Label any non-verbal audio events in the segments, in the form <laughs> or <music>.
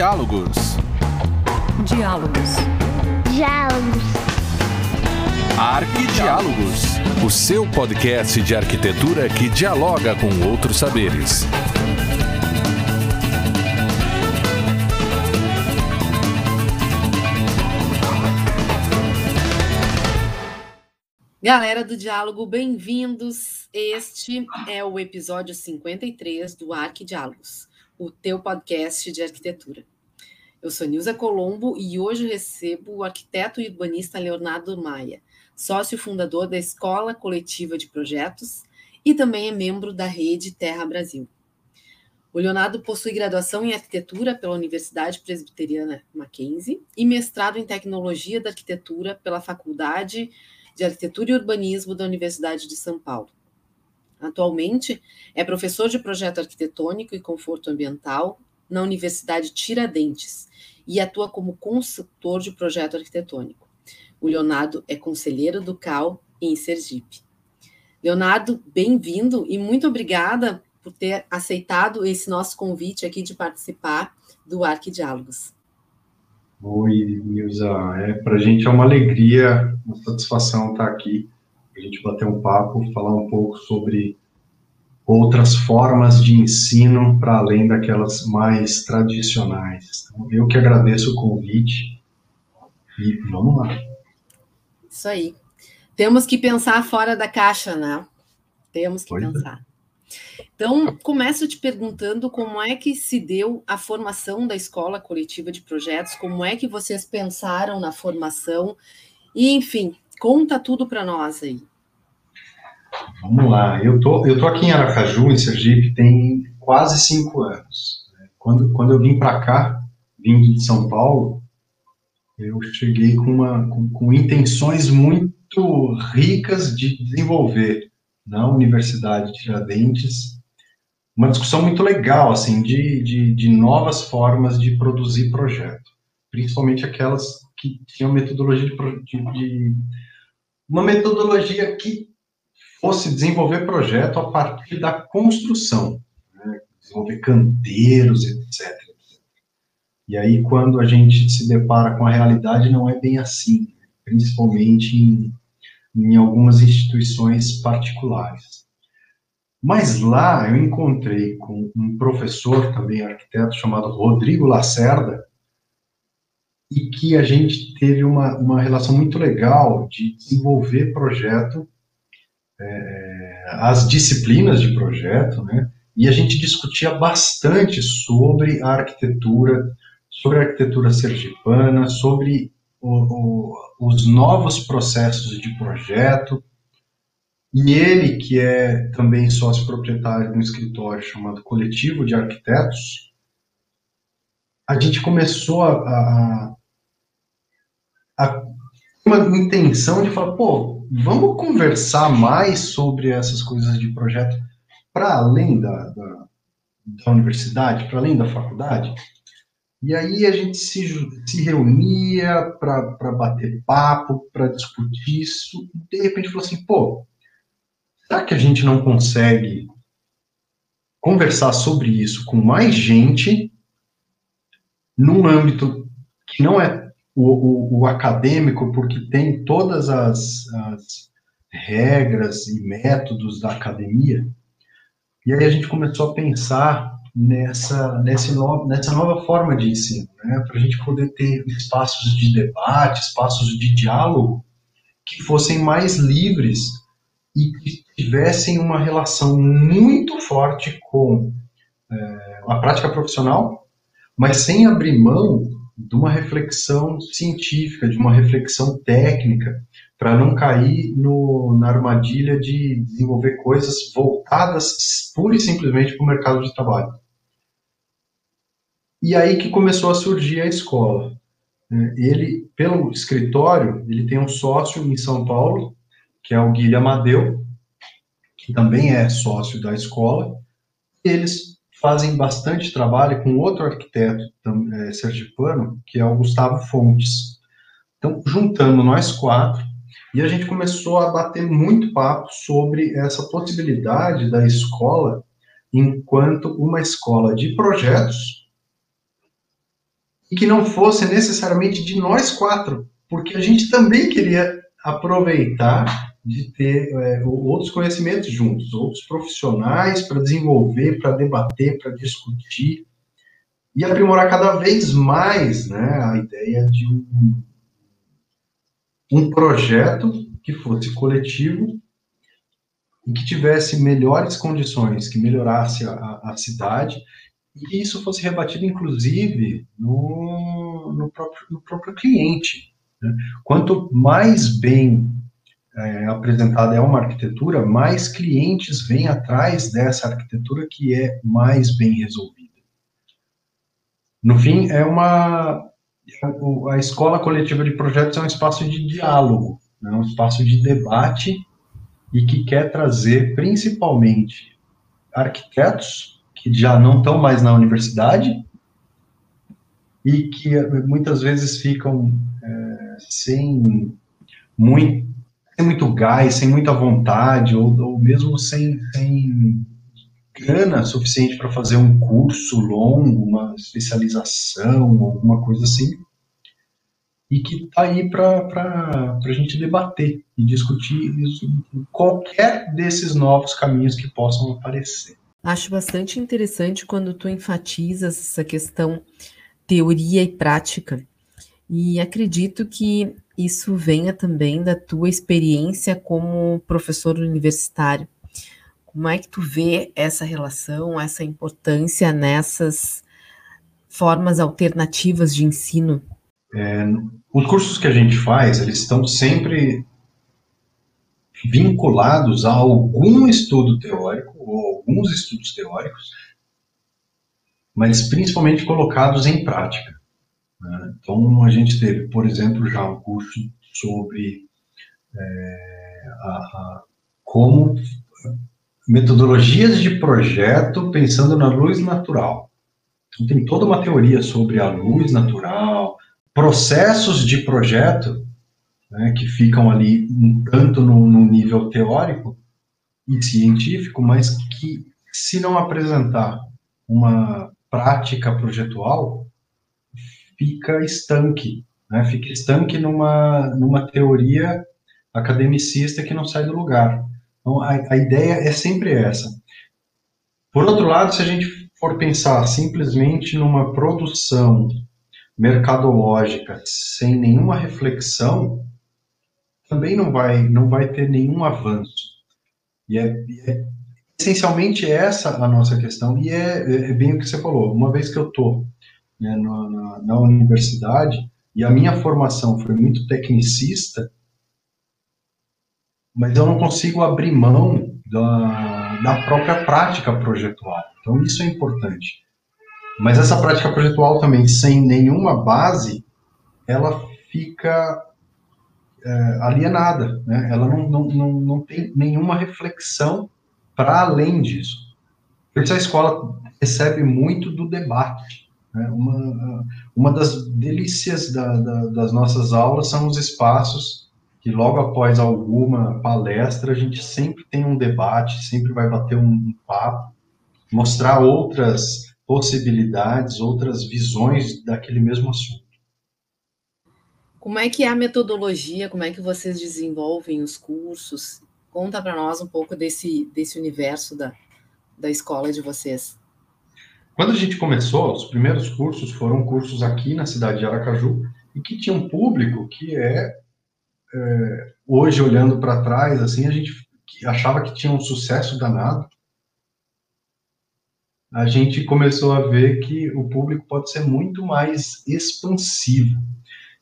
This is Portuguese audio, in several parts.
Diálogos. Diálogos. Diálogos. Arquidiálogos. O seu podcast de arquitetura que dialoga com outros saberes. Galera do Diálogo, bem-vindos. Este é o episódio 53 do Arquidiálogos, o teu podcast de arquitetura. Eu sou Nilza Colombo e hoje recebo o arquiteto e urbanista Leonardo Maia, sócio fundador da Escola Coletiva de Projetos e também é membro da rede Terra Brasil. O Leonardo possui graduação em arquitetura pela Universidade Presbiteriana Mackenzie e mestrado em tecnologia da arquitetura pela Faculdade de Arquitetura e Urbanismo da Universidade de São Paulo. Atualmente, é professor de projeto arquitetônico e conforto ambiental na Universidade Tiradentes e atua como consultor de projeto arquitetônico. O Leonardo é conselheiro do CAL em Sergipe. Leonardo, bem-vindo e muito obrigada por ter aceitado esse nosso convite aqui de participar do Arquidiálogos. Oi, Nilza. É, para a gente é uma alegria, uma satisfação estar aqui, a gente bater um papo, falar um pouco sobre outras formas de ensino para além daquelas mais tradicionais. Então, eu que agradeço o convite e vamos lá. Isso aí. Temos que pensar fora da caixa, né? Temos que Pois é. pensar. Então, começo te perguntando como é que se deu a formação da escola coletiva de projetos, como é que vocês pensaram na formação, e enfim, conta tudo para nós aí. Vamos lá. Eu tô, eu tô aqui em Aracaju, em Sergipe, tem quase cinco anos. Quando, quando eu vim para cá, vindo de São Paulo, eu cheguei com, uma, com, com intenções muito ricas de desenvolver na Universidade de Tiradentes uma discussão muito legal, assim, de, de, de novas formas de produzir projeto, principalmente aquelas que tinham metodologia de, de uma metodologia que fosse desenvolver projeto a partir da construção, né? desenvolver canteiros, etc. E aí, quando a gente se depara com a realidade, não é bem assim, né? principalmente em, em algumas instituições particulares. Mas lá eu encontrei com um professor, também arquiteto, chamado Rodrigo Lacerda, e que a gente teve uma, uma relação muito legal de desenvolver projeto as disciplinas de projeto, né? E a gente discutia bastante sobre a arquitetura, sobre a arquitetura sergipana, sobre o- o- os novos processos de projeto. E ele, que é também sócio proprietário de um escritório chamado Coletivo de Arquitetos, a gente começou a, a, a uma intenção de falar, pô, vamos conversar mais sobre essas coisas de projeto para além da, da, da universidade, para além da faculdade. E aí a gente se, se reunia para bater papo, para discutir isso, e de repente falou assim, pô, será que a gente não consegue conversar sobre isso com mais gente num âmbito que não é o, o, o acadêmico, porque tem todas as, as regras e métodos da academia. E aí a gente começou a pensar nessa, nessa, no, nessa nova forma de ensino, né? para a gente poder ter espaços de debate, espaços de diálogo que fossem mais livres e que tivessem uma relação muito forte com eh, a prática profissional, mas sem abrir mão de uma reflexão científica, de uma reflexão técnica, para não cair no, na armadilha de desenvolver coisas voltadas pura e simplesmente para o mercado de trabalho. E aí que começou a surgir a escola. né? Ele, pelo escritório, ele tem um sócio em São Paulo, que é o Guilherme Amadeu, que também é sócio da escola. Eles fazem bastante trabalho com outro arquiteto eh, sergipano, que é o Gustavo Fontes. Então, juntando nós quatro, e a gente começou a bater muito papo sobre essa possibilidade da escola enquanto uma escola de projetos e que não fosse necessariamente de nós quatro, porque a gente também queria aproveitar de ter é, outros conhecimentos juntos, outros profissionais para desenvolver, para debater, para discutir e aprimorar cada vez mais né, a ideia de um, um projeto que fosse coletivo e que tivesse melhores condições, que melhorasse a, a cidade e que isso fosse rebatido, inclusive, no, no, próprio, no próprio cliente. Né? Quanto mais bem é, apresentada é uma arquitetura, mais clientes vêm atrás dessa arquitetura que é mais bem resolvida. No fim, é uma a escola coletiva de projetos é um espaço de diálogo, é um espaço de debate e que quer trazer principalmente arquitetos que já não estão mais na universidade e que muitas vezes ficam é, sem muito sem muito gás, sem muita vontade, ou, ou mesmo sem, sem grana suficiente para fazer um curso longo, uma especialização, alguma coisa assim, e que está aí para a gente debater e discutir isso, qualquer desses novos caminhos que possam aparecer. Acho bastante interessante quando tu enfatizas essa questão teoria e prática. E acredito que isso venha também da tua experiência como professor universitário. Como é que tu vê essa relação, essa importância nessas formas alternativas de ensino? É, os cursos que a gente faz, eles estão sempre vinculados a algum estudo teórico ou alguns estudos teóricos, mas principalmente colocados em prática. Né? Então, a gente teve, por exemplo, já um curso sobre é, a, a, como metodologias de projeto pensando na luz natural. Então, tem toda uma teoria sobre a luz natural, processos de projeto né, que ficam ali um tanto no, no nível teórico e científico, mas que, se não apresentar uma prática projetual, fica estanque, né? fica estanque numa, numa teoria academicista que não sai do lugar. Então, a, a ideia é sempre essa. Por outro lado, se a gente for pensar simplesmente numa produção mercadológica sem nenhuma reflexão, também não vai, não vai ter nenhum avanço. E é, é essencialmente essa a nossa questão, e é, é, bem o que você falou. Uma vez que eu estou né, na, na, universidade, e a minha formação foi muito tecnicista, mas eu não consigo abrir mão da, da própria prática projetual. Então, isso é importante. Mas essa prática projetual também, sem nenhuma base, ela fica é, alienada, né? ela não, não, não, não tem nenhuma reflexão para além disso. Por isso a escola recebe muito do debate. Né? Uma, uma das delícias da, da, das nossas aulas são os espaços que logo após alguma palestra a gente sempre tem um debate, sempre vai bater um, papo, mostrar outras possibilidades, outras visões daquele mesmo assunto. Como é que é a metodologia? Como é que vocês desenvolvem os cursos? Conta para nós um pouco desse, desse universo da, da escola de vocês. Quando a gente começou, os primeiros cursos foram cursos aqui na cidade de Aracaju e que tinha um público que é, é hoje olhando para trás, assim, a gente achava que tinha um sucesso danado. A gente começou a ver que o público pode ser muito mais expansivo.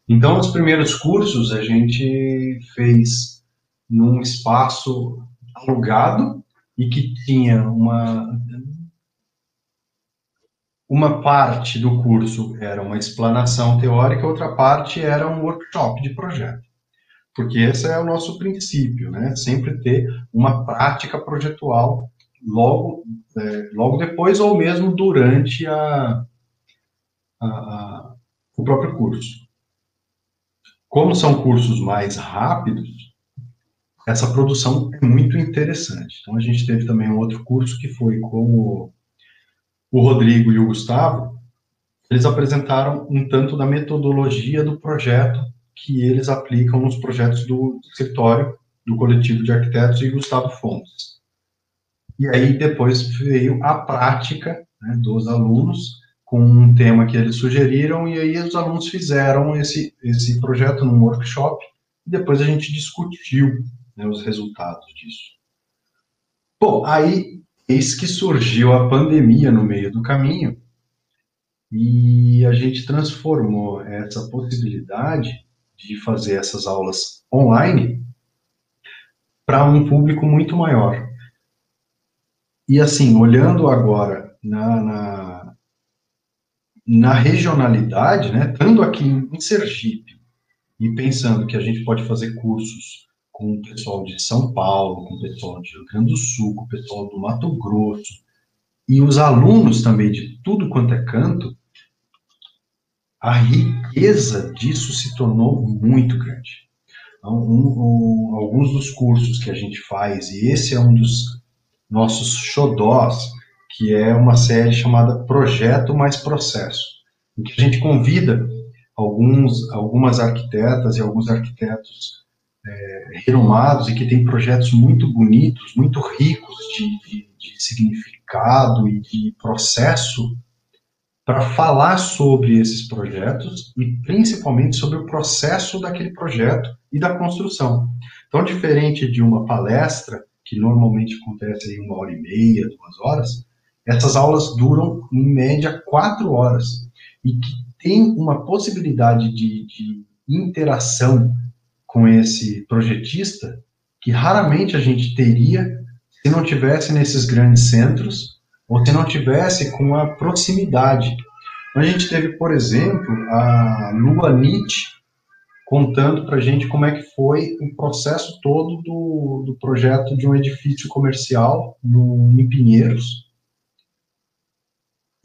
Então, os primeiros cursos a gente fez num espaço alugado e que tinha uma uma parte do curso era uma explanação teórica, outra parte era um workshop de projeto. Porque esse é o nosso princípio, né? Sempre ter uma prática projetual logo, é, logo depois ou mesmo durante a, a, a, o próprio curso. Como são cursos mais rápidos, essa produção é muito interessante. Então, a gente teve também um outro curso que foi como o Rodrigo e o Gustavo eles apresentaram um tanto da metodologia do projeto que eles aplicam nos projetos do escritório, do coletivo de arquitetos e Gustavo Fontes. E aí depois veio a prática né, dos alunos com um tema que eles sugeriram e aí os alunos fizeram esse esse projeto num workshop e depois a gente discutiu né, os resultados disso. Bom, aí eis que surgiu a pandemia no meio do caminho e a gente transformou essa possibilidade de fazer essas aulas online para um público muito maior. E assim, olhando agora na, na, na regionalidade, né, estando aqui em Sergipe e pensando que a gente pode fazer cursos com o pessoal de São Paulo, com o pessoal de Rio Grande do Sul, com o pessoal do Mato Grosso, e os alunos também de tudo quanto é canto, a riqueza disso se tornou muito grande. Então, um, um, alguns dos cursos que a gente faz, e esse é um dos nossos xodós, que é uma série chamada Projeto Mais Processo, em que a gente convida alguns, algumas arquitetas e alguns arquitetos é, renomados e que têm projetos muito bonitos, muito ricos de, de, de significado e de processo para falar sobre esses projetos e principalmente sobre o processo daquele projeto e da construção. Então, diferente de uma palestra, que normalmente acontece em uma hora e meia, duas horas, essas aulas duram em média quatro horas e que tem uma possibilidade de, de interação com esse projetista que raramente a gente teria se não tivesse nesses grandes centros ou se não tivesse com a proximidade. A gente teve, por exemplo, a Lua Nietzsche contando para a gente como é que foi o processo todo do, do projeto de um edifício comercial no, em Pinheiros,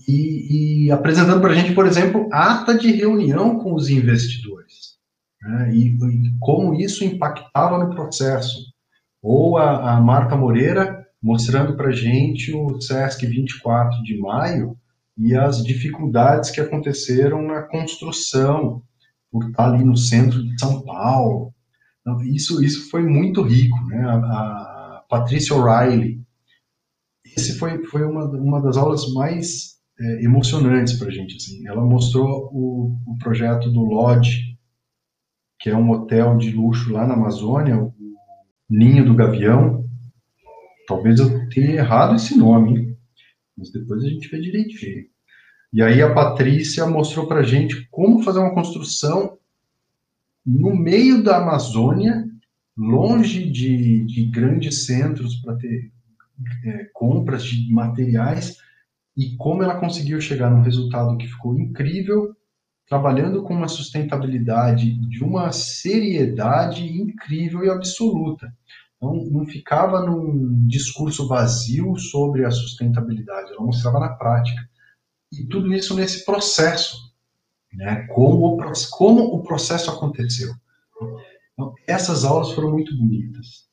e, e apresentando para a gente, por exemplo, ata de reunião com os investidores, né, e, e, como isso impactava no processo. Ou a, a Marta Moreira mostrando para gente o SESC 24 de maio e as dificuldades que aconteceram na construção, por estar ali no centro de São Paulo. Então, isso, isso foi muito rico. Né? A, a Patrícia O'Reilly, esse foi, foi uma, uma das aulas mais é, emocionantes para a gente. Assim. Ela mostrou o, o projeto do Lodge, que é um hotel de luxo lá na Amazônia, o Ninho do Gavião, Talvez eu tenha errado esse nome, mas depois a gente vê direitinho. E aí a Patrícia mostrou para gente como fazer uma construção no meio da Amazônia, longe de, de grandes centros para ter é, compras de materiais, e como ela conseguiu chegar num resultado que ficou incrível, trabalhando com uma sustentabilidade de uma seriedade incrível e absoluta. Não, não ficava num discurso vazio sobre a sustentabilidade, ela mostrava na prática. E tudo isso nesse processo, né? como, o, como o processo aconteceu. Então, essas aulas foram muito bonitas.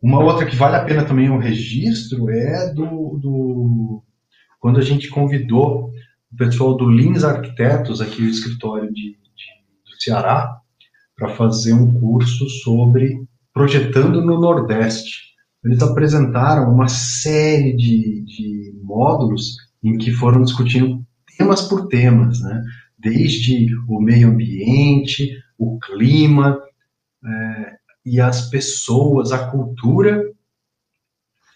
Uma outra que vale a pena também o registro é do, do quando a gente convidou o pessoal do Lins Arquitetos, aqui o escritório de, de do Ceará, para fazer um curso sobre projetando no Nordeste. Eles apresentaram uma série de, de módulos em que foram discutindo temas por temas, né? desde o meio ambiente, o clima é, e as pessoas, a cultura.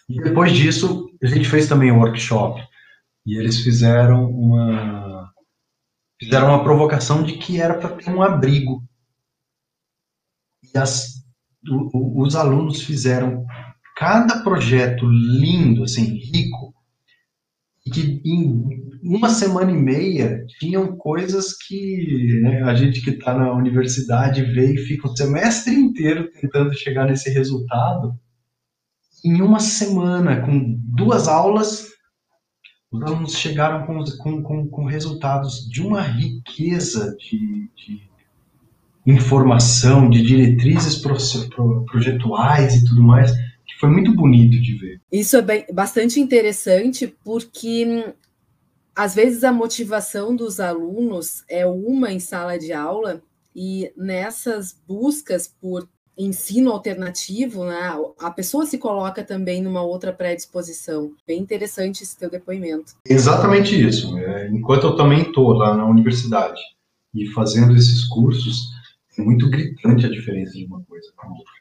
E depois disso, a gente fez também um workshop e eles fizeram uma fizeram uma provocação de que era para ter um abrigo. E as os alunos fizeram cada projeto lindo, assim, rico, e que em uma semana e meia tinham coisas que né, a gente que está na universidade vê e fica o semestre inteiro tentando chegar nesse resultado. Em uma semana, com duas aulas, os alunos chegaram com, com, com, com resultados de uma riqueza de, de informação, de diretrizes projetuais e tudo mais, que foi muito bonito de ver. Isso é bem, bastante interessante porque às vezes a motivação dos alunos é uma em sala de aula e nessas buscas por ensino alternativo, né, a pessoa se coloca também numa outra predisposição. Bem interessante esse teu depoimento. Exatamente isso. É, enquanto eu também estou lá na universidade e fazendo esses cursos, é muito gritante a diferença de uma coisa para outra.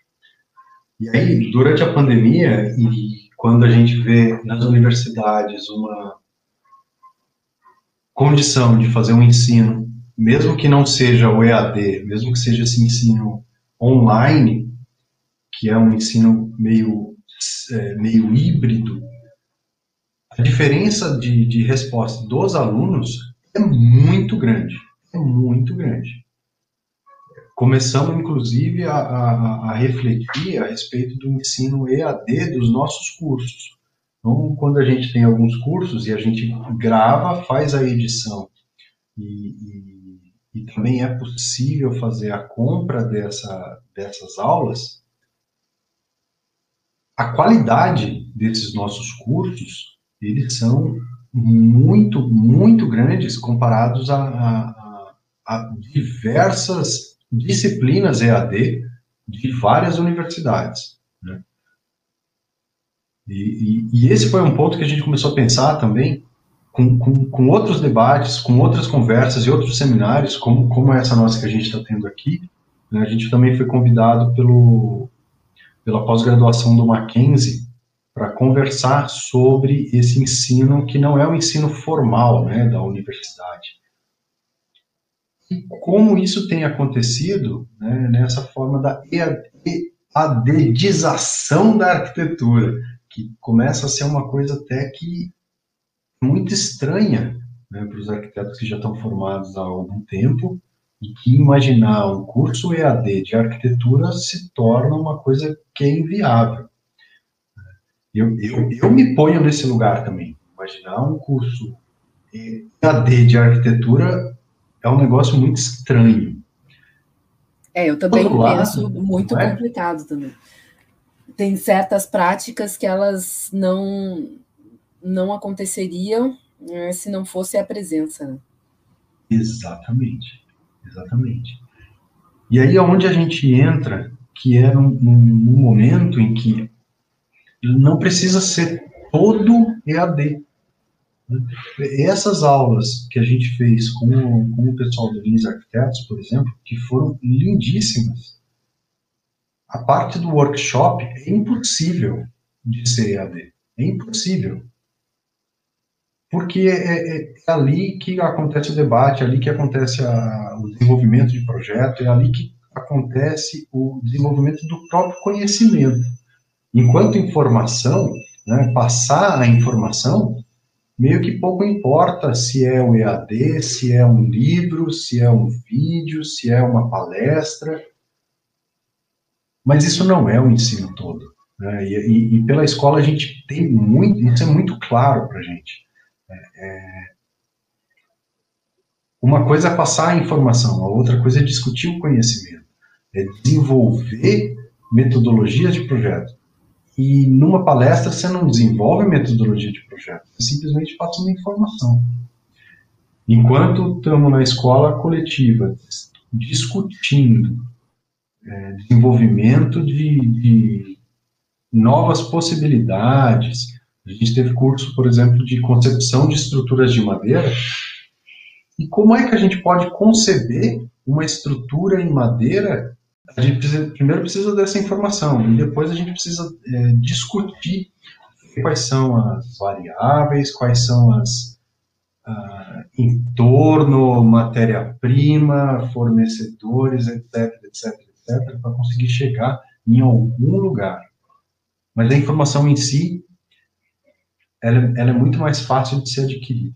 E aí, durante a pandemia, e quando a gente vê nas universidades uma condição de fazer um ensino, mesmo que não seja o EAD, mesmo que seja esse ensino online, que é um ensino meio, é, meio híbrido, a diferença de, de resposta dos alunos é muito grande. É muito grande. Começamos, inclusive, a, a, a refletir a respeito do ensino EAD dos nossos cursos. Então, quando a gente tem alguns cursos e a gente grava, faz a edição e, e e também é possível fazer a compra dessa, dessas aulas, a qualidade desses nossos cursos, eles são muito, muito grandes comparados a, a, a diversas disciplinas EAD de várias universidades. Né? E, e, e, esse foi um ponto que a gente começou a pensar também, com, com, com, outros debates, com outras conversas e outros seminários, como, como essa nossa que a gente está tendo aqui. Né, a gente também foi convidado pelo, pela pós-graduação do Mackenzie para conversar sobre esse ensino que não é o ensino formal né, da universidade. E como isso tem acontecido né, nessa forma da EADização da arquitetura, que começa a ser uma coisa até que muito estranha né, para os arquitetos que já estão formados há algum tempo e que imaginar um curso EAD de arquitetura se torna uma coisa que é inviável. Eu, eu, eu me ponho nesse lugar também. Imaginar um curso EAD de arquitetura é um negócio muito estranho. É, eu também penso lado, muito é? complicado também. Tem certas práticas que elas não não aconteceriam né, se não fosse a presença. Né? Exatamente, exatamente. E aí é onde a gente entra, que é num, num momento em que não precisa ser todo EAD. Né? Essas aulas que a gente fez com, com o pessoal do Lins Arquitetos, por exemplo, que foram lindíssimas. A parte do workshop é impossível de ser EAD. É impossível porque é, é, é, ali que acontece o debate, é ali que acontece a, o desenvolvimento de projeto, é ali que acontece o desenvolvimento do próprio conhecimento. Enquanto informação, né, passar a informação, meio que pouco importa se é o EAD, se é um livro, se é um vídeo, se é uma palestra, mas isso não é o ensino todo. Né? E, e, e, pela escola a gente tem muito, isso é muito claro para a gente. É... Uma coisa é passar a informação, a outra coisa é discutir o conhecimento, é desenvolver metodologias de projeto. E numa palestra você não desenvolve metodologia de projeto, você simplesmente passa uma informação. Enquanto estamos na escola coletiva discutindo é, desenvolvimento de, de novas possibilidades, a gente teve curso, por exemplo, de concepção de estruturas de madeira. E como é que a gente pode conceber uma estrutura em madeira? A gente precisa, primeiro precisa dessa informação e depois a gente precisa é, discutir quais são as variáveis, quais são as uh, entorno, matéria-prima, fornecedores, etc, etc, etc, para conseguir chegar em algum lugar. Mas a informação em si ela, ela é muito mais fácil de ser adquirida.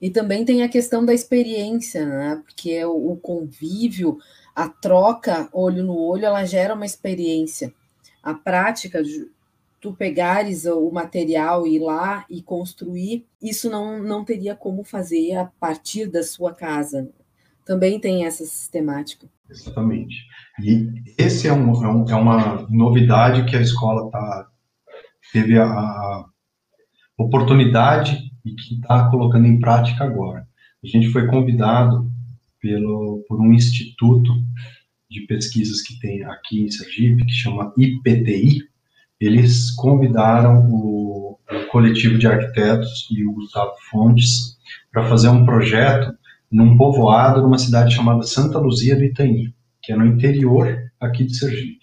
E também tem a questão da experiência, né? Porque é o, o convívio, a troca olho no olho, ela gera uma experiência. A prática de tu pegares o material e ir lá e construir, isso não, não teria como fazer a partir da sua casa. Também tem essa sistemática. Exatamente. E esse é, um, é, um, é uma novidade que a escola tá, teve a, oportunidade e que está colocando em prática agora. A gente foi convidado pelo, por um instituto de pesquisas que tem aqui em Sergipe, que chama IPTI. Eles convidaram o, o coletivo de arquitetos e o Gustavo Fontes para fazer um projeto num povoado numa cidade chamada Santa Luzia do Itaim, que é no interior aqui de Sergipe.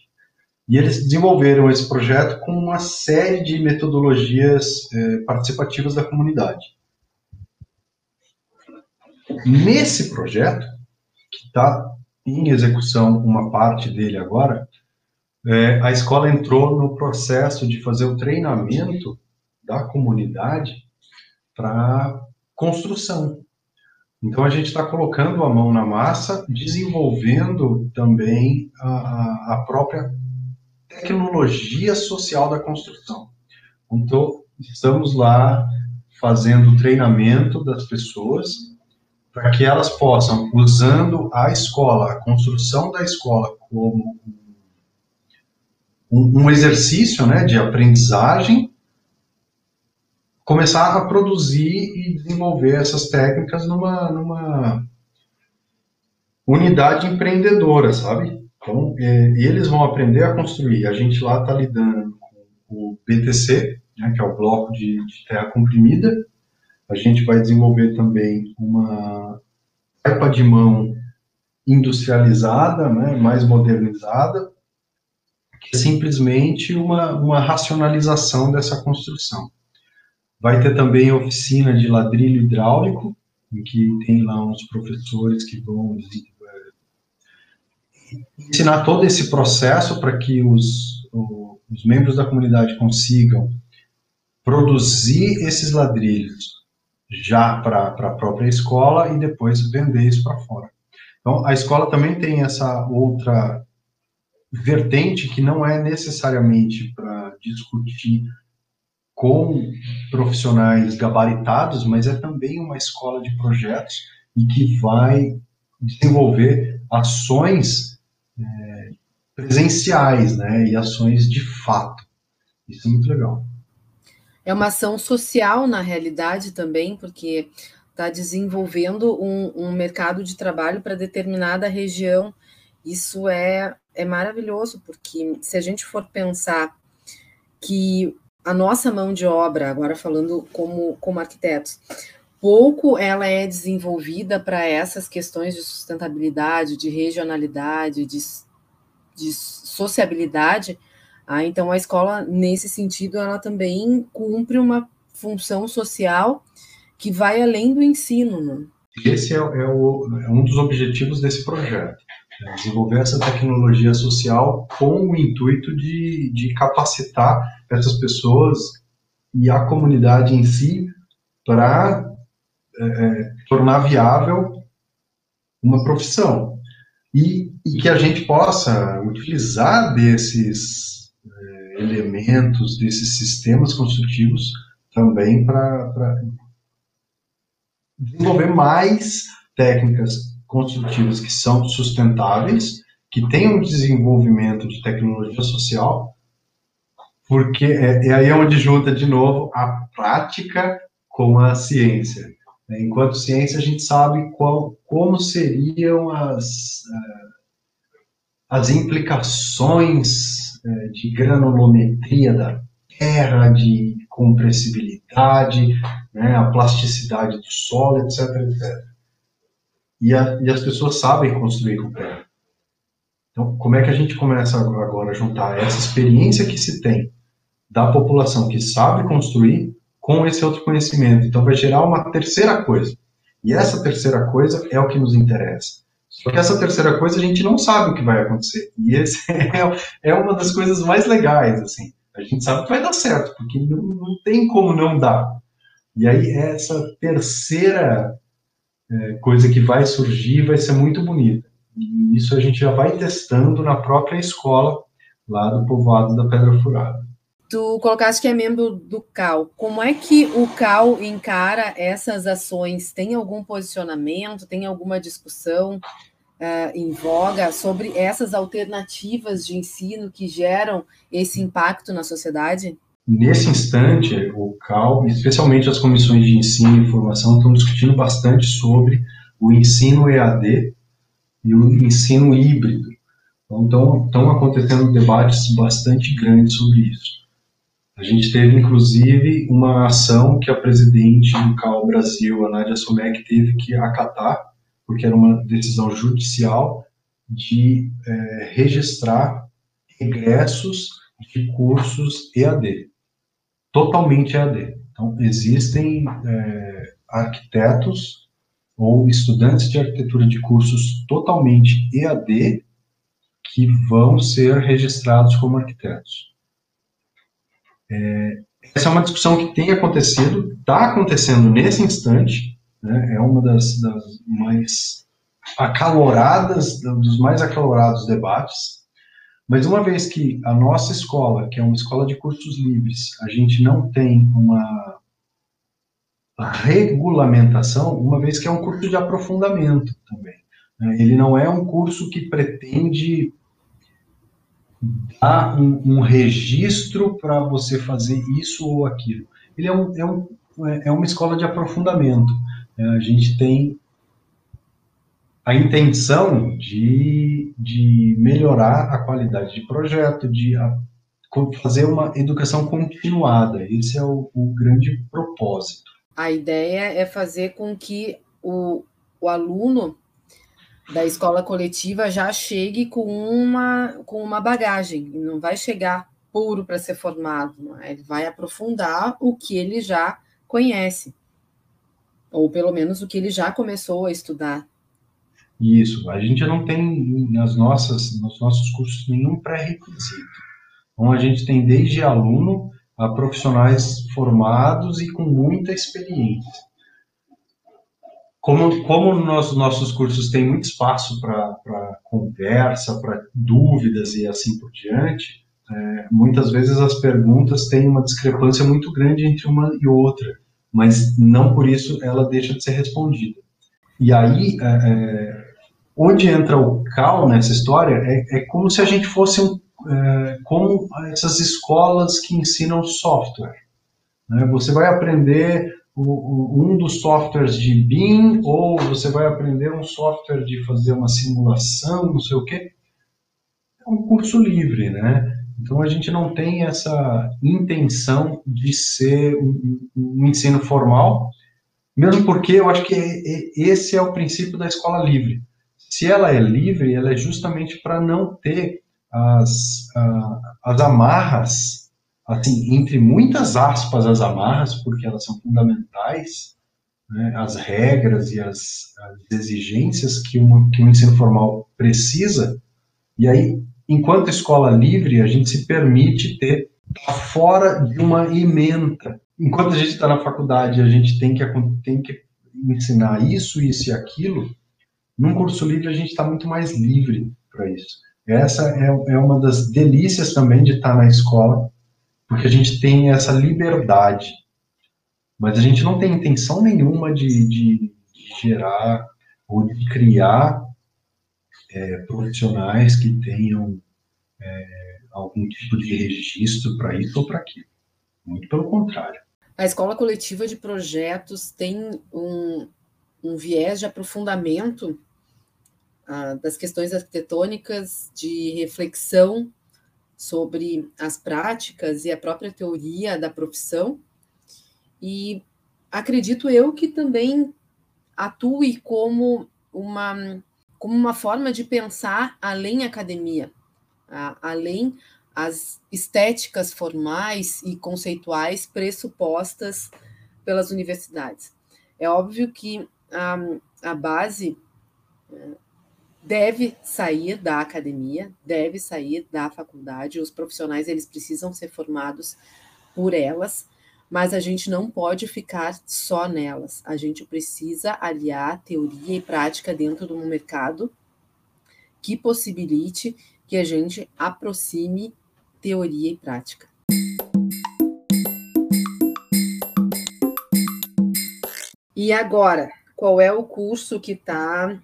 E eles desenvolveram esse projeto com uma série de metodologias eh, participativas da comunidade. Nesse projeto, que está em execução uma parte dele agora, é, a escola entrou no processo de fazer o treinamento da comunidade para construção. Então a gente está colocando a mão na massa, desenvolvendo também a, a própria tecnologia social da construção. Então estamos lá fazendo treinamento das pessoas para que elas possam, usando a escola, a construção da escola como um, um exercício né, de aprendizagem, começar a produzir e desenvolver essas técnicas numa, numa unidade empreendedora, sabe? Então, é, eles vão aprender a construir. A gente lá está lidando com o BTC, né, que é o bloco de, de terra comprimida. A gente vai desenvolver também uma caipa de mão industrializada, né, mais modernizada, que é simplesmente uma, uma racionalização dessa construção. Vai ter também oficina de ladrilho hidráulico, em que tem lá uns professores que vão ensinar todo esse processo para que os, os membros da comunidade consigam produzir esses ladrilhos já para a própria escola e depois vender isso para fora. Então, a escola também tem essa outra vertente que não é necessariamente para discutir com profissionais gabaritados, mas é também uma escola de projetos e que vai desenvolver ações é, presenciais, né, e ações de fato. Isso é muito legal. É uma ação social na realidade também, porque está desenvolvendo um, um mercado de trabalho para determinada região. Isso é, é maravilhoso, porque se a gente for pensar que a nossa mão de obra, agora falando como, como arquitetos, pouco ela é desenvolvida para essas questões de sustentabilidade, de regionalidade, de, de sociabilidade. Ah, então, a escola, nesse sentido, ela também cumpre uma função social que vai além do ensino. Né? Esse é, é, o, é um dos objetivos desse projeto. É desenvolver essa tecnologia social com o intuito de, de capacitar essas pessoas e a comunidade em si para é, tornar viável uma profissão e, e, que a gente possa utilizar desses é, elementos, desses sistemas construtivos também para desenvolver mais técnicas construtivas que são sustentáveis, que tenham desenvolvimento de tecnologia social porque é, é aí onde junta de novo a prática com a ciência. Né? Enquanto ciência, a gente sabe qual, como seriam as, eh, as implicações eh, de granulometria da terra, de compressibilidade, né, a plasticidade do solo, etc, etc. E, a, e as pessoas sabem construir com terra. Então, como é que a gente começa agora a juntar essa experiência que se tem da população que sabe construir com esse outro conhecimento. Então vai gerar uma terceira coisa. E essa terceira coisa é o que nos interessa. Só que essa terceira coisa a gente não sabe o que vai acontecer. E esse <laughs> é, é uma das coisas mais legais, assim. A gente sabe que vai dar certo, porque não, não tem como não dar. E aí essa terceira é, coisa que vai surgir vai ser muito bonita. E isso a gente já vai testando na própria escola lá do povoado da Pedra Furada. Tu colocaste que é membro do CAL. Como é que o CAL encara essas ações? Tem algum posicionamento? Tem alguma discussão uh, em voga sobre essas alternativas de ensino que geram esse impacto na sociedade? nesse instante, o CAL, especialmente as comissões de ensino e formação, estão discutindo bastante sobre o ensino EAD e o ensino híbrido. Então, estão acontecendo debates bastante grandes sobre isso. A gente teve, inclusive, uma ação que a presidente do CAL Brasil, a Nádia Somek, teve que acatar, porque era uma decisão judicial de é, registrar regressos de cursos EAD, totalmente EAD. Então, existem é, arquitetos ou estudantes de arquitetura de cursos totalmente EAD que vão ser registrados como arquitetos. É, essa é uma discussão que tem acontecido, está acontecendo nesse instante, né, é uma das, das, mais acaloradas, dos mais acalorados debates, mas uma vez que a nossa escola, que é uma escola de cursos livres, a gente não tem uma regulamentação, uma vez que é um curso de aprofundamento também. Né, ele não é um curso que pretende dá um, um registro para você fazer isso ou aquilo. Ele é, um, é, um, é uma escola de aprofundamento. É, a gente tem a intenção de, de melhorar a qualidade de projeto, de fazer uma educação continuada. Esse é o, o grande propósito. A ideia é fazer com que o, o aluno da escola coletiva já chegue com uma, com uma bagagem, não vai chegar puro para ser formado, é? ele vai aprofundar o que ele já conhece, ou pelo menos o que ele já começou a estudar. Isso, a gente não tem nas nossas, nos nossos cursos nenhum pré-requisito. Então a gente tem desde aluno a profissionais formados e com muita experiência como, como nos nossos cursos tem muito espaço para conversa, para dúvidas e assim por diante, é, muitas vezes as perguntas têm uma discrepância muito grande entre uma e outra, mas não por isso ela deixa de ser respondida. E aí, é, é onde entra o CAL nessa história, é, é como se a gente fosse um, é, como essas escolas que ensinam software. Né? Você vai aprender um dos softwares de BIM, ou você vai aprender um software de fazer uma simulação, não sei o quê. É um curso livre, né? Então a gente não tem essa intenção de ser um, um ensino formal, mesmo porque eu acho que é, é, esse é o princípio da escola livre. Se ela é livre, ela é justamente para não ter as, as amarras assim, entre muitas aspas, as amarras, porque elas são fundamentais, né, as regras e as, as exigências que, uma, que um ensino formal precisa, e aí, enquanto escola livre, a gente se permite ter tá fora de uma ementa. Enquanto a gente está na faculdade, a gente tem que, tem que ensinar isso, isso e aquilo, num curso livre a gente está muito mais livre para isso. Essa é, é uma das delícias também de estar tá na escola, porque a gente tem essa liberdade, mas a gente não tem intenção nenhuma de, de, de gerar ou de criar é, profissionais que tenham é, algum tipo de registro para isso ou para aquilo. Muito pelo contrário. A escola coletiva de projetos tem um, um viés de aprofundamento ah, das questões arquitetônicas, de reflexão sobre as práticas e a própria teoria da profissão. E acredito eu que também atue como uma, como uma forma de pensar além academia, além as estéticas formais e conceituais pressupostas pelas universidades. É óbvio que a, a base deve sair da academia, deve sair da faculdade. Os profissionais eles precisam ser formados por elas, mas a gente não pode ficar só nelas. A gente precisa aliar teoria e prática dentro de um mercado que possibilite que a gente aproxime teoria e prática. E agora, qual é o curso que está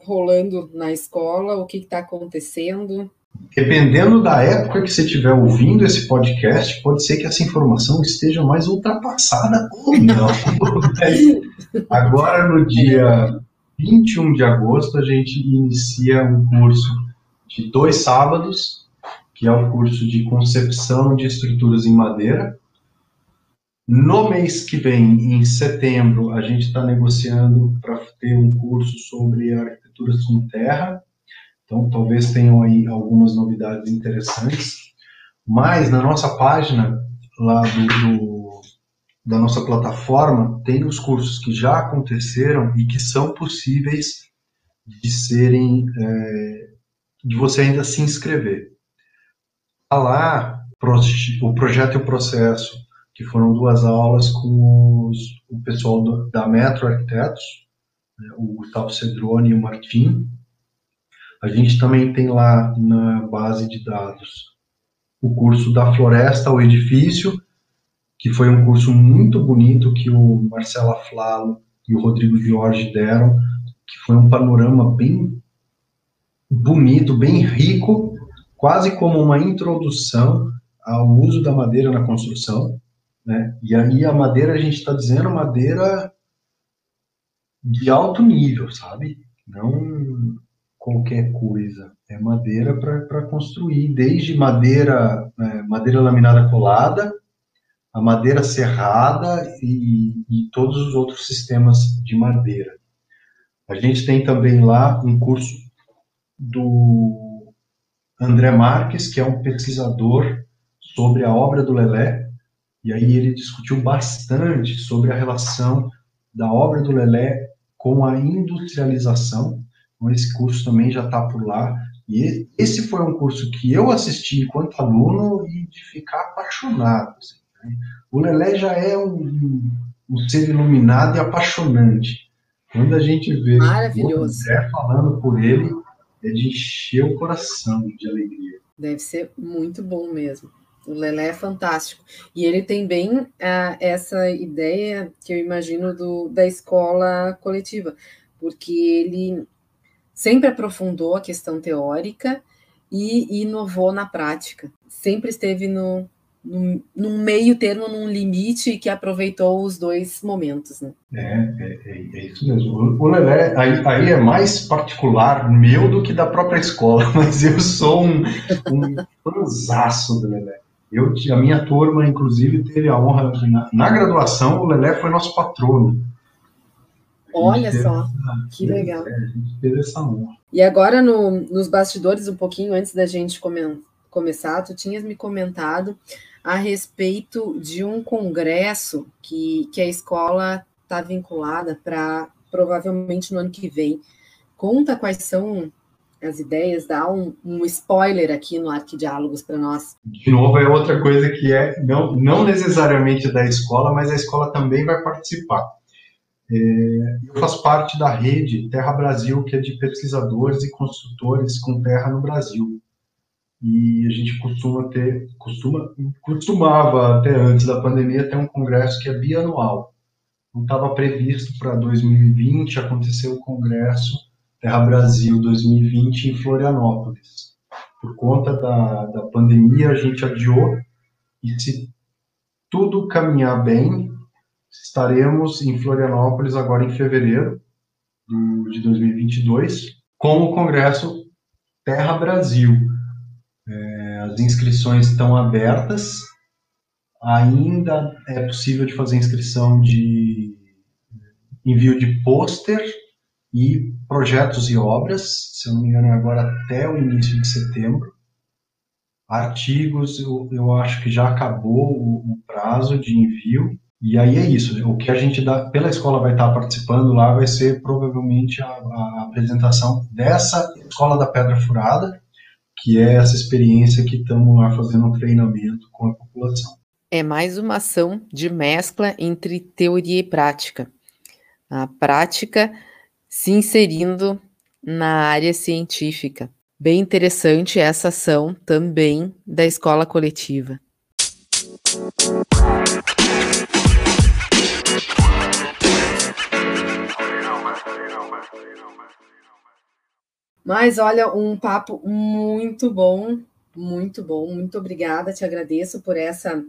rolando na escola, o que está acontecendo? dependendo da época que você estiver ouvindo esse podcast, pode ser que essa informação esteja mais ultrapassada ou não. <laughs> Agora, no dia 21 de agosto, a gente inicia um curso de dois sábados, que é o curso de concepção de estruturas em madeira. No mês que vem, em setembro, a gente está negociando para ter um curso sobre arquiteturas com terra então, talvez tenham aí algumas novidades interessantes. Mas na nossa página lá do, do, da nossa plataforma tem os cursos que já aconteceram e que são possíveis de serem é, de você ainda se inscrever. Tá lá o projeto e o processo, que foram duas aulas com os, o pessoal do, da Metro Arquitetos, né, o Gustavo Cedrone e o Martim, a gente também tem lá na base de dados o curso da floresta ao edifício, que foi um curso muito bonito que o Marcelo Flalo e o Rodrigo Jorge deram, que foi um panorama bem bonito, bem rico, quase como uma introdução ao uso da madeira na construção. Né? E aí a madeira, a gente está dizendo madeira de alto nível, sabe? Não qualquer coisa. É madeira para construir, desde madeira, é, madeira laminada colada, a madeira serrada e, e todos os outros sistemas de madeira. A gente tem também lá um curso do André Marques, que é um pesquisador sobre a obra do Lelé, e aí ele discutiu bastante sobre a relação da obra do Lelé com a industrialização então, esse curso também já está por lá. E esse foi um curso que eu assisti enquanto aluno e de ficar apaixonado. Assim, né? O Lelé já é um, um, ser iluminado e apaixonante. Quando a gente vê o André falando por ele, é de encher o coração de alegria. Deve ser muito bom mesmo. O Lelé é fantástico. E ele tem bem ah, essa ideia que eu imagino do, da escola coletiva, porque ele sempre aprofundou a questão teórica e inovou na prática. Sempre esteve no, no, num meio termo, num limite que aproveitou os dois momentos. Né? É, é, é, é isso mesmo. O Lelé, aí, aí, é mais particular meu do que da própria escola, <laughs> mas eu sou um, um do Lelé. Eu, a minha turma, inclusive, teve a honra, na, na graduação, o Lelé foi nosso patrono. Olha só, essa, que legal. É, a gente teve essa honra. E agora, no, nos bastidores, um pouquinho antes da gente come, começar, tu tinhas me comentado a respeito de um congresso que, que a escola está vinculada para provavelmente no ano que vem. Conta quais são as ideias, dá um, um spoiler aqui no Arquidiálogos para nós. De novo, é outra coisa que é não, não necessariamente da escola, mas a escola também vai participar. É, eu faço parte da rede Terra Brasil, que é de pesquisadores e construtores com terra no Brasil. E a gente costuma ter, costuma, costumava até antes da pandemia ter um congresso que é bianual. Não estava previsto para 2020 acontecer o congresso Terra Brasil 2020 em Florianópolis. Por conta da, da pandemia, a gente adiou e se tudo caminhar bem, estaremos em Florianópolis agora em fevereiro de 2022 com o Congresso Terra Brasil. É, as inscrições estão abertas, ainda é possível de fazer inscrição de envio de pôster e projetos e obras, se eu não me engano, é agora até o início de setembro. Artigos, eu, eu acho que já acabou o, o prazo de envio. E aí é isso, o que a gente dá, pela escola vai estar participando lá vai ser provavelmente a, a apresentação dessa escola da Pedra Furada, que é essa experiência que estamos lá fazendo um treinamento com a população. É mais uma ação de mescla entre teoria e prática. A prática se inserindo na área científica. Bem interessante essa ação também da escola coletiva. Mas olha, um papo muito bom, muito bom. Muito obrigada, te agradeço por essa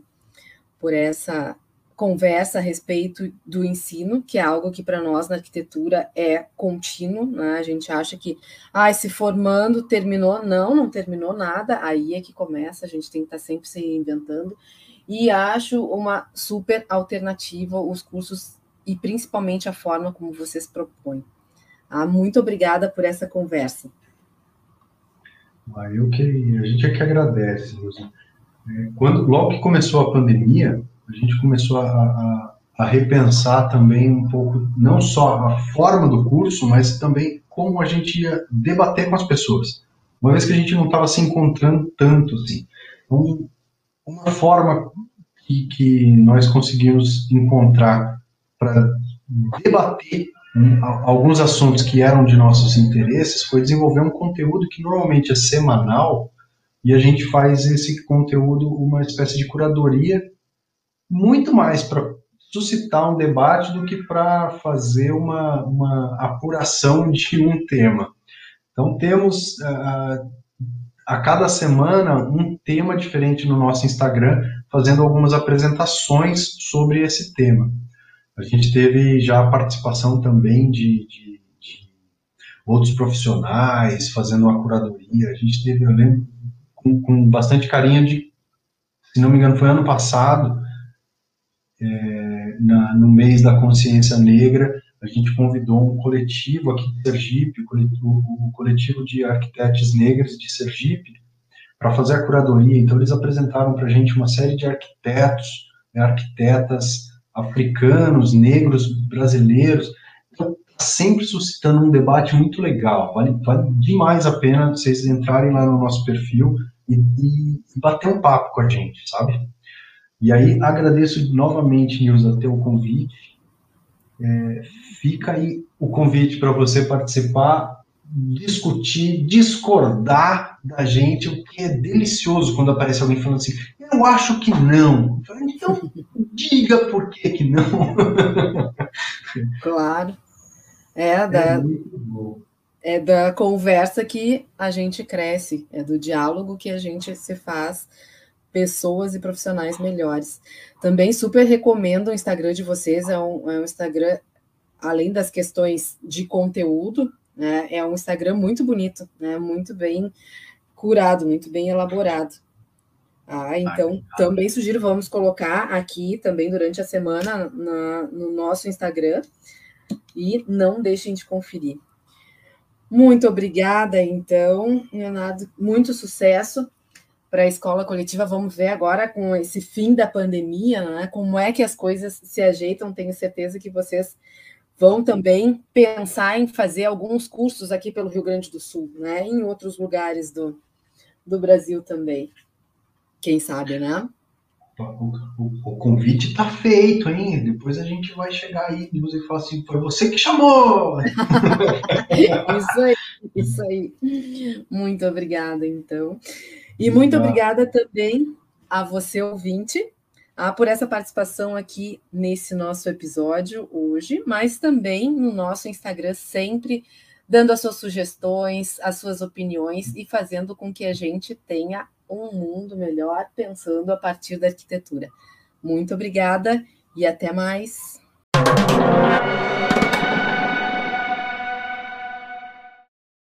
por essa conversa a respeito do ensino, que é algo que para nós na arquitetura é contínuo, né? A gente acha que, ah, se formando terminou, não, não terminou nada, aí é que começa, a gente tem que estar tá sempre se reinventando. E acho uma super alternativa os cursos e principalmente a forma como vocês propõem. Ah, muito obrigada por essa conversa. Ah, eu que a gente é que agradece. É, quando logo que começou a pandemia, a gente começou a, a, a, repensar também um pouco, não só a forma do curso, mas também como a gente ia debater com as pessoas. Uma vez que a gente não estava se encontrando tanto assim. Então, uma forma que, que nós conseguimos encontrar para debater alguns assuntos que eram de nossos interesses foi desenvolver um conteúdo que normalmente é semanal e a gente faz esse conteúdo uma espécie de curadoria muito mais para suscitar um debate do que para fazer uma, uma apuração de um tema. Então, temos uh, a cada semana um tema diferente no nosso Instagram, fazendo algumas apresentações sobre esse tema. A gente teve já a participação também de, de, de outros profissionais fazendo uma curadoria. A gente teve, eu lembro, com, com bastante carinho de, se não me engano, foi ano passado, é, na, no mês da consciência negra, a gente convidou um coletivo aqui de Sergipe, o coletivo, de arquitetos negros de Sergipe, para fazer a curadoria. Então, eles apresentaram para a gente uma série de arquitetos, né, arquitetas africanos, negros, brasileiros. Então, tá sempre suscitando um debate muito legal. Vale, vale demais a pena vocês entrarem lá no nosso perfil e, e bater um papo com a gente, sabe? E aí agradeço novamente, Nilza, teu convite. É, fica aí o convite para você participar, discutir, discordar da gente, o que é delicioso quando aparece alguém falando assim, eu acho que não. Então, diga por que que não. <laughs> Claro. É da, é, é da conversa que a gente cresce, é do diálogo que a gente se faz pessoas e profissionais melhores. Também super recomendo o Instagram de vocês, é um, é um Instagram, além das questões de conteúdo, né, é um Instagram muito bonito, né, muito bem curado, muito bem elaborado. Ah, então ah, também sugiro, vamos colocar aqui também durante a semana na, no nosso Instagram e não deixem de conferir. Muito obrigada, então, Leonardo, muito sucesso para a escola coletiva. Vamos ver agora com esse fim da pandemia, né, como é que as coisas se ajeitam. Tenho certeza que vocês vão também pensar em fazer alguns cursos aqui pelo Rio Grande do Sul, né, em outros lugares do, do Brasil também. Quem sabe, né? O, o, o convite está feito, hein? Depois a gente vai chegar aí e falar assim: foi você que chamou! <laughs> isso aí, isso aí. Muito obrigada, então. E muito obrigada também a você, ouvinte, ah, por essa participação aqui nesse nosso episódio hoje, mas também no nosso Instagram, sempre dando as suas sugestões, as suas opiniões e fazendo com que a gente tenha um mundo melhor pensando a partir da arquitetura. Muito obrigada e até mais.